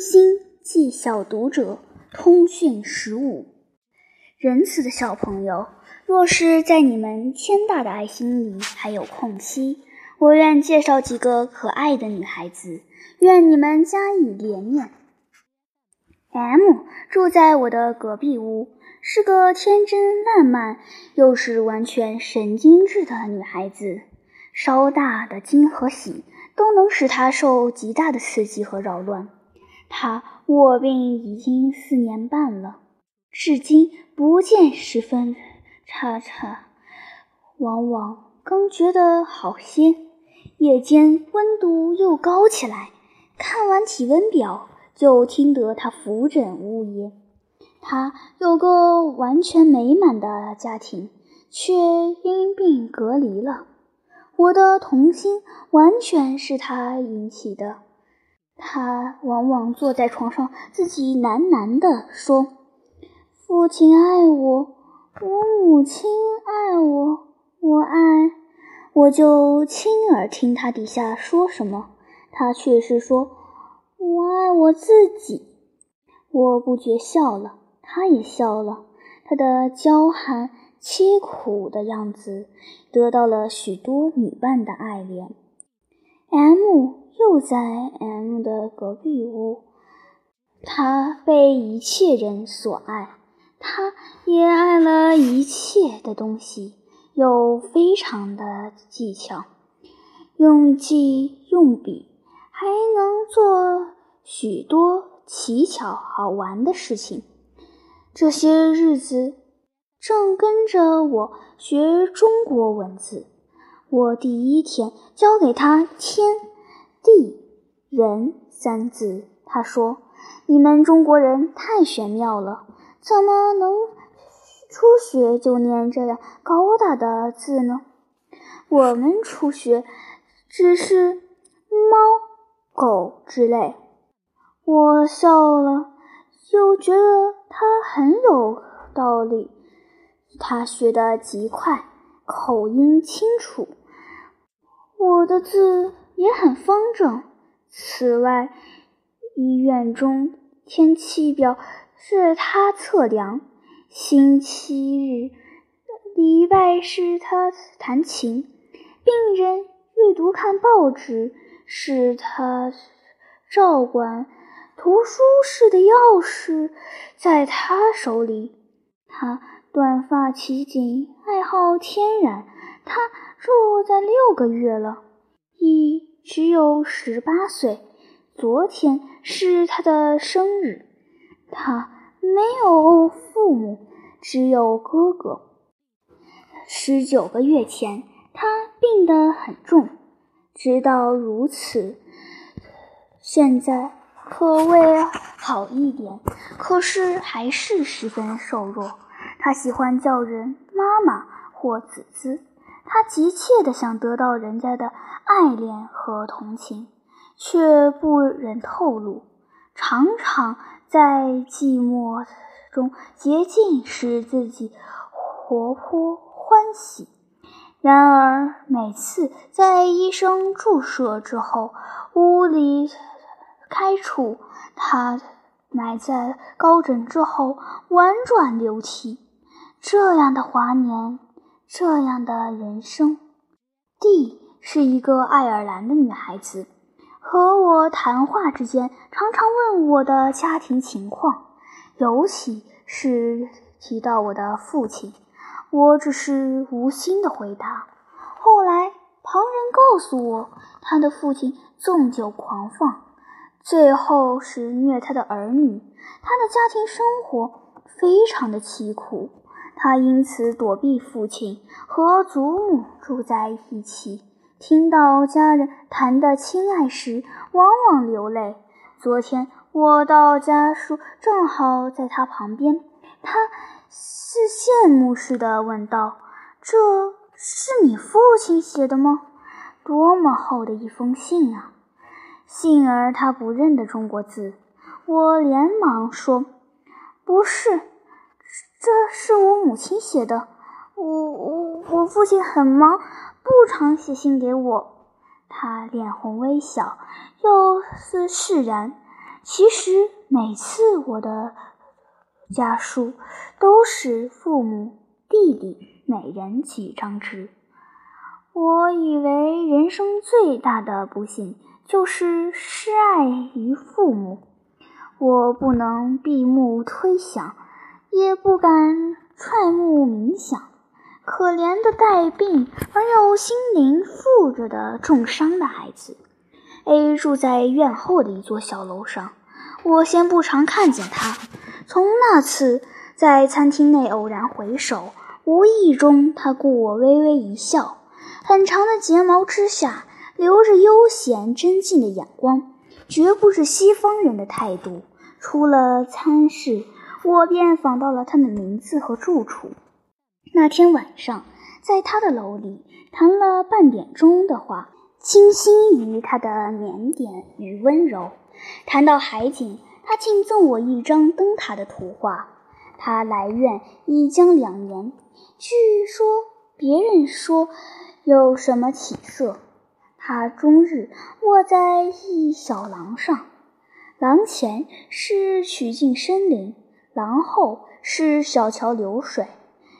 心记小读者通讯十五，仁慈的小朋友，若是在你们天大的爱心里还有空隙，我愿介绍几个可爱的女孩子，愿你们加以怜悯。M 住在我的隔壁屋，是个天真烂漫又是完全神经质的女孩子，稍大的惊和喜都能使她受极大的刺激和扰乱。他卧病已经四年半了，至今不见十分差差，往往刚觉得好些，夜间温度又高起来。看完体温表，就听得他伏枕呜咽。他有个完全美满的家庭，却因病隔离了。我的童心完全是他引起的。他往往坐在床上，自己喃喃地说：“父亲爱我，我母亲爱我，我爱……”我就亲耳听他底下说什么，他却是说：“我爱我自己。”我不觉笑了，他也笑了。他的娇憨凄苦的样子，得到了许多女伴的爱怜。M。又在 M 的隔壁屋，他被一切人所爱，他也爱了一切的东西，有非常的技巧，用记用笔，还能做许多奇巧好玩的事情。这些日子正跟着我学中国文字，我第一天教给他天。地人三字，他说：“你们中国人太玄妙了，怎么能初学就念这样高大的字呢？我们初学只是猫、狗之类。”我笑了，又觉得他很有道理。他学得极快，口音清楚，我的字。也很方正。此外，医院中天气表是他测量，星期日、礼拜是他弹琴，病人阅读看报纸是他照管，图书室的钥匙在他手里。他短发奇景，爱好天然。他住在六个月了，一。只有十八岁，昨天是他的生日。他没有父母，只有哥哥。十九个月前，他病得很重，直到如此。现在可谓好一点，可是还是十分瘦弱。他喜欢叫人妈妈或子子。他急切地想得到人家的爱恋和同情，却不忍透露，常常在寂寞中竭尽使自己活泼欢喜。然而每次在医生注射之后，屋里开处，他埋在高枕之后，婉转流涕。这样的华年。这样的人生，D 是一个爱尔兰的女孩子，和我谈话之间常常问我的家庭情况，尤其是提到我的父亲，我只是无心的回答。后来旁人告诉我，他的父亲纵酒狂放，最后是虐他的儿女，他的家庭生活非常的凄苦。他因此躲避父亲，和祖母住在一起。听到家人谈的亲爱时，往往流泪。昨天我到家时，正好在他旁边，他是羡慕似的问道：“这是你父亲写的吗？多么厚的一封信啊！”幸而他不认得中国字，我连忙说：“不是。”这是我母亲写的，我我我父亲很忙，不常写信给我。他脸红微笑，又似释然。其实每次我的家书都是父母、弟弟每人几张纸。我以为人生最大的不幸就是失爱于父母。我不能闭目推想，也不敢揣目冥想。可怜的带病而又心灵负着的重伤的孩子，A 住在院后的一座小楼上。我先不常看见他。从那次在餐厅内偶然回首，无意中他顾我微微一笑，很长的睫毛之下留着悠闲真静的眼光，绝不是西方人的态度。出了餐室，我便访到了他的名字和住处。那天晚上，在他的楼里谈了半点钟的话，倾心于他的腼腆与温柔。谈到海景，他竟赠我一张灯塔的图画。他来院已将两年，据说别人说有什么起色。他终日卧在一小廊上，廊前是曲径深林，然后是小桥流水。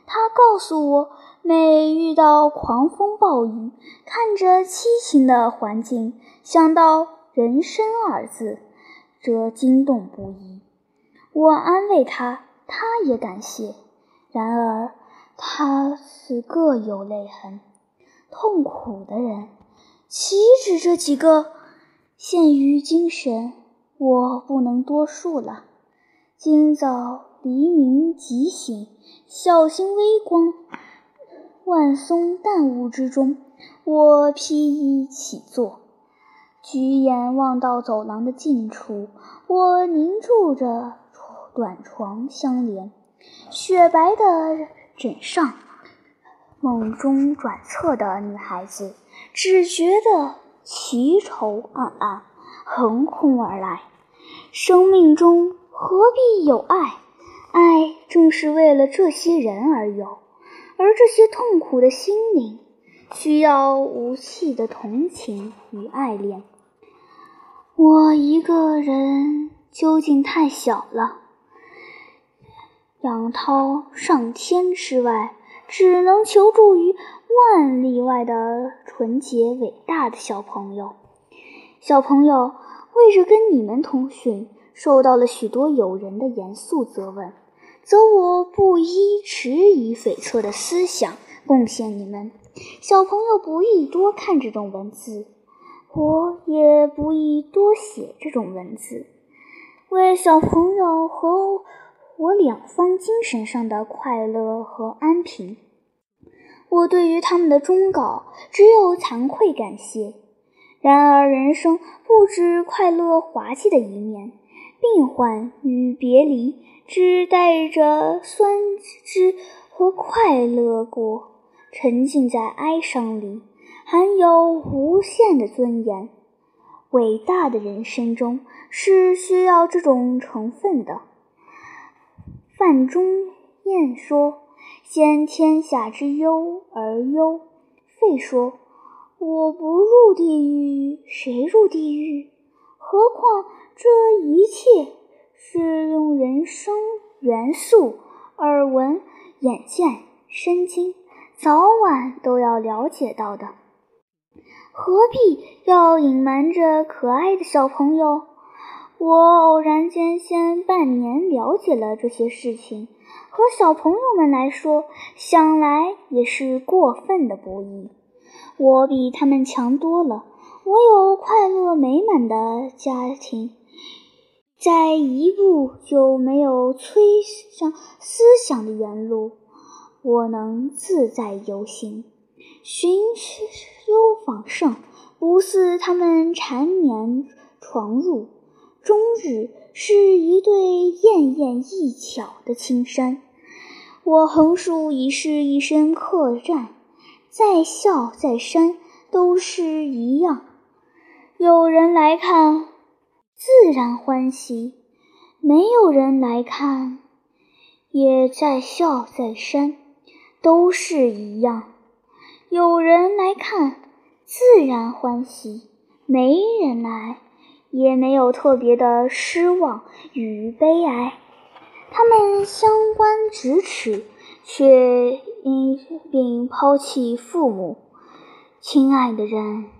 他告诉我，每遇到狂风暴雨，看着凄情的环境，想到“人生”二字，则惊动不已。我安慰他，他也感谢。然而，他是各有泪痕，痛苦的人岂止这几个？限于精神，我不能多述了。今早。黎明即醒，小心微光，万松淡雾之中，我披衣起坐，举眼望到走廊的尽处，我凝住着短床相连，雪白的枕上，梦中转侧的女孩子，只觉得奇愁暗暗，横空而来。生命中何必有爱？爱正是为了这些人而有，而这些痛苦的心灵需要无气的同情与爱恋。我一个人究竟太小了，仰涛上天之外，只能求助于万里外的纯洁伟大的小朋友。小朋友为着跟你们通讯，受到了许多友人的严肃责问。则我不依迟疑悱恻的思想贡献你们，小朋友不宜多看这种文字，我也不宜多写这种文字，为小朋友和我两方精神上的快乐和安平，我对于他们的忠告只有惭愧感谢。然而人生不止快乐滑稽的一面，病患与别离。只带着酸汁和快乐过，沉浸在哀伤里，含有无限的尊严。伟大的人生中是需要这种成分的。范仲淹说：“先天下之忧而忧。”废说：“我不入地狱，谁入地狱？何况这一切。”是用人生元素、耳闻、眼见、身经，早晚都要了解到的，何必要隐瞒着可爱的小朋友？我偶然间先半年了解了这些事情，和小朋友们来说，想来也是过分的不易。我比他们强多了，我有快乐美满的家庭。在一步就没有催上思想的原路，我能自在游行，寻幽访胜，不似他们缠绵床入，终日是一对艳艳异巧的青山。我横竖已是一身客栈，在笑在山都是一样，有人来看。自然欢喜，没有人来看，也在笑在山，都是一样。有人来看，自然欢喜；没人来，也没有特别的失望与悲哀。他们相关咫尺，却因并抛弃父母。亲爱的人，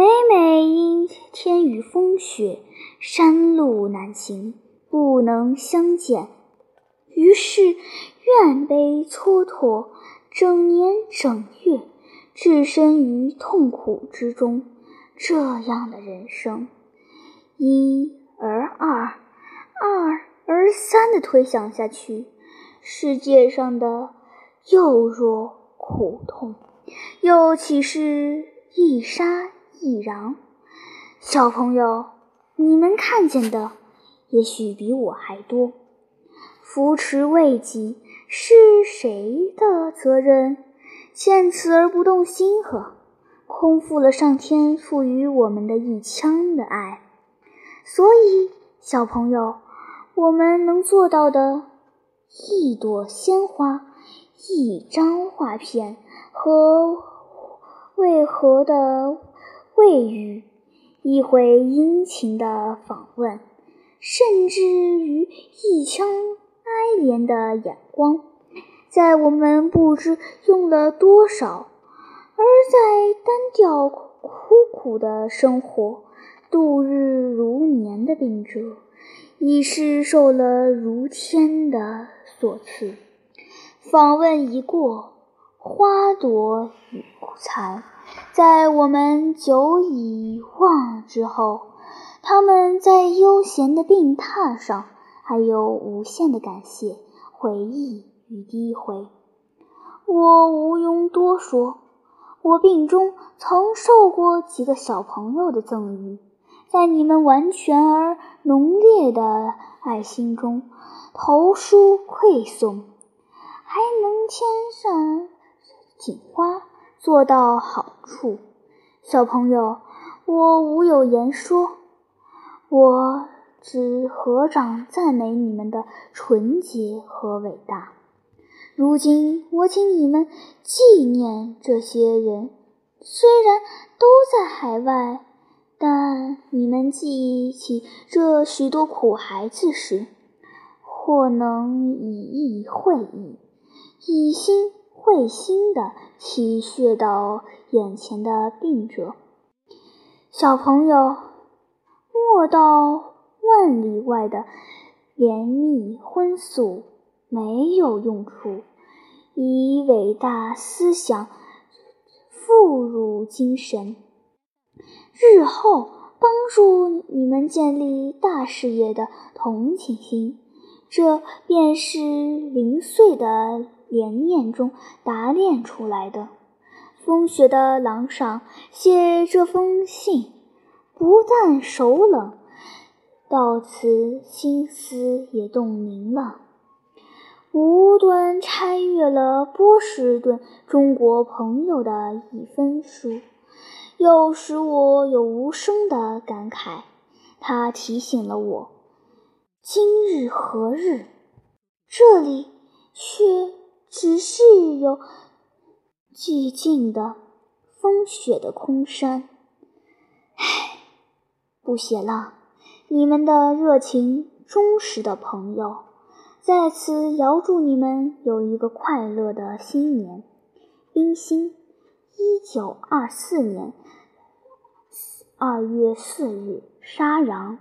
每每因天雨风雪，山路难行，不能相见，于是怨悲蹉跎，整年整月，置身于痛苦之中。这样的人生，一而二，二而三的推想下去，世界上的又若苦痛，又岂是一沙一壤？小朋友，你们看见的也许比我还多。扶持未及是谁的责任？见此而不动心呵？空负了上天赋予我们的一腔的爱，所以小朋友，我们能做到的，一朵鲜花，一张画片和为何的未语，一回殷勤的访问，甚至于一腔哀怜的眼光，在我们不知用了多少。而在单调苦苦的生活、度日如年的病者，已是受了如天的所赐。访问一过，花朵已残，在我们久已忘之后，他们在悠闲的病榻上，还有无限的感谢、回忆与诋毁。我无庸多说。我病中曾受过几个小朋友的赠予，在你们完全而浓烈的爱心中投书馈送，还能添上锦花，做到好处。小朋友，我无有言说，我只合掌赞美你们的纯洁和伟大。如今，我请你们纪念这些人，虽然都在海外，但你们记起这许多苦孩子时，或能以意会意，以心会心的体恤到眼前的病者。小朋友，莫道万里外的怜悯荤素没有用处。以伟大思想富入精神，日后帮助你们建立大事业的同情心，这便是零碎的连念中打炼出来的。风雪的廊上写这封信，不但手冷，到此心思也冻凝了。无端拆阅了波士顿中国朋友的一封书，又使我有无声的感慨。他提醒了我：今日何日？这里却只是有寂静的风雪的空山。唉，不写了。你们的热情忠实的朋友。在此遥祝你们有一个快乐的新年。冰心，一九二四年二月四日，沙壤。